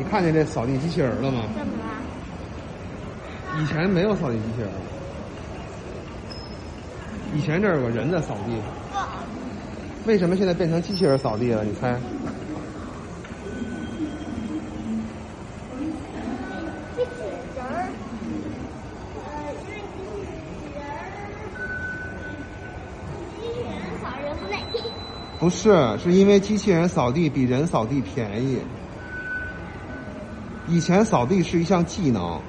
你看见这扫地机器人了吗？怎么了？以前没有扫地机器人，以前这儿有个人在扫地，为什么现在变成机器人扫地了？你猜？机器人儿，呃，因为机器人儿，机器人扫人不累。不是，是因为机器人扫地比人扫地便宜。以前扫地是一项技能，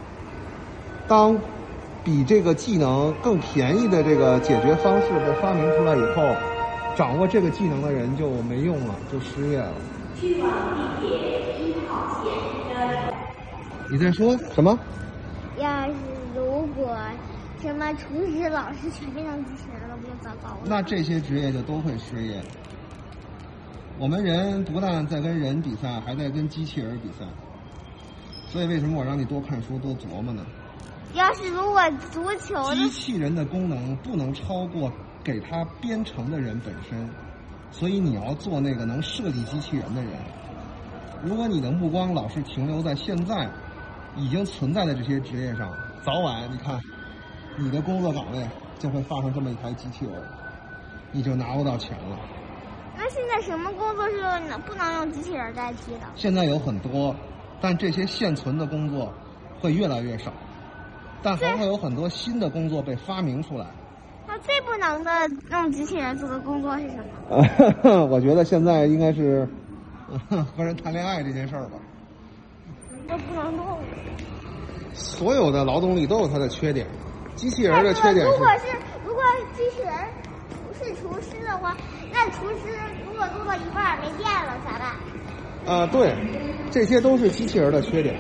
当比这个技能更便宜的这个解决方式被发明出来以后，掌握这个技能的人就没用了，就失业了。去往地铁一号线你在说什么？要是如果什么厨师、老师全变成机器人了，不就糟糕了？那这些职业就都会失业。我们人不但在跟人比赛，还在跟机器人比赛。所以为什么我让你多看书、多琢磨呢？要是如果足球机器人的功能不能超过给它编程的人本身，所以你要做那个能设计机器人的人。如果你的目光老是停留在现在已经存在的这些职业上，早晚你看，你的工作岗位就会放上这么一台机器人，你就拿不到钱了。那现在什么工作是能不能用机器人代替的？现在有很多，但这些现存的工作会越来越少，但还会有很多新的工作被发明出来。那最不能的用机器人做的工作是什么？啊，我觉得现在应该是 和人谈恋爱这件事儿吧。都不能动。所有的劳动力都有它的缺点，机器人的缺点如果是，是如果机器人不是厨师的话，那厨师如果做到一半儿没电了咋办？呃，对，这些都是机器人的缺点，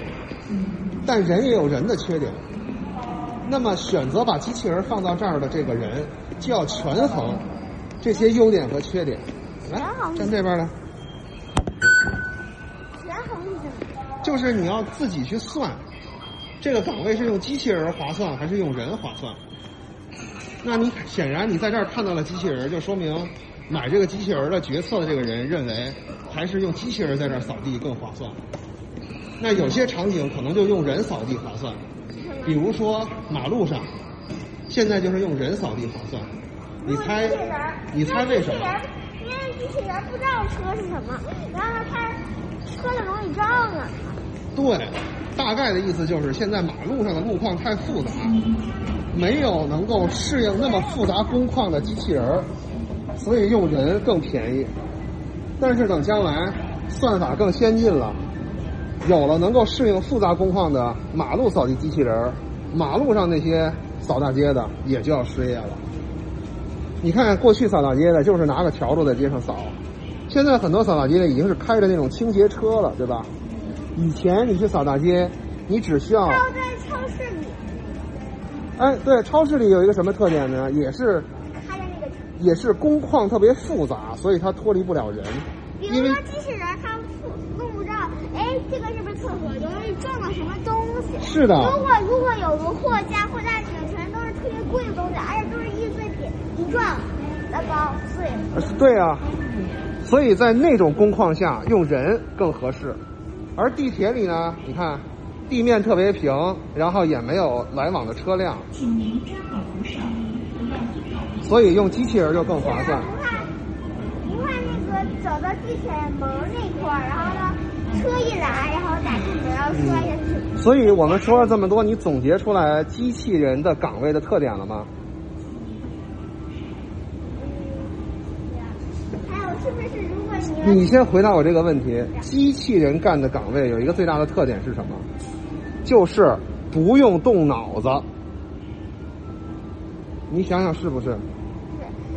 但人也有人的缺点。那么选择把机器人放到这儿的这个人，就要权衡这些优点和缺点。来，站这边来。权衡一下？就是你要自己去算，这个岗位是用机器人划算还是用人划算？那你显然你在这儿看到了机器人，就说明买这个机器人的决策的这个人认为还是用机器人在这儿扫地更划算。那有些场景可能就用人扫地划算，比如说马路上，现在就是用人扫地划算。你猜你猜为什么？因为机器人不知道车是什么，然后它车的容易撞啊。对，大概的意思就是现在马路上的路况太复杂，没有能够适应那么复杂工况的机器人儿，所以用人更便宜。但是等将来算法更先进了，有了能够适应复杂工况的马路扫地机器人儿，马路上那些扫大街的也就要失业了。你看，过去扫大街的就是拿个笤帚在街上扫，现在很多扫大街的已经是开着那种清洁车了，对吧？以前你去扫大街，你只需要还有在超市里哎，对，超市里有一个什么特点呢？也是也是工况特别复杂，所以它脱离不了人。比因为如说机器人它弄不着，哎，这个是不是厕所？容易撞到什么东西？是的如果如果有个货架货架里面全都是特别贵的东西，而且都是易碎品，一撞，那包碎了。呃是对啊，所以在那种工况下用人更合适。而地铁里呢，你看地面特别平，然后也没有来往的车辆，请您抓好扶手。所以用机器人就更划算。你看，你看那个走到地铁门那块儿，然后呢，车一来，然后打开门，然后摔下去。所以我们说了这么多，你总结出来机器人的岗位的特点了吗？还有是不是如果你你先回答我这个问题：机器人干的岗位有一个最大的特点是什么？就是不用动脑子。你想想是不是？是，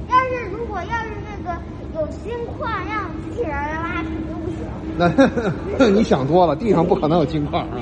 要是如果要是那个有金矿让机器人来拉肯定不行。那 你想多了，地上不可能有金矿啊。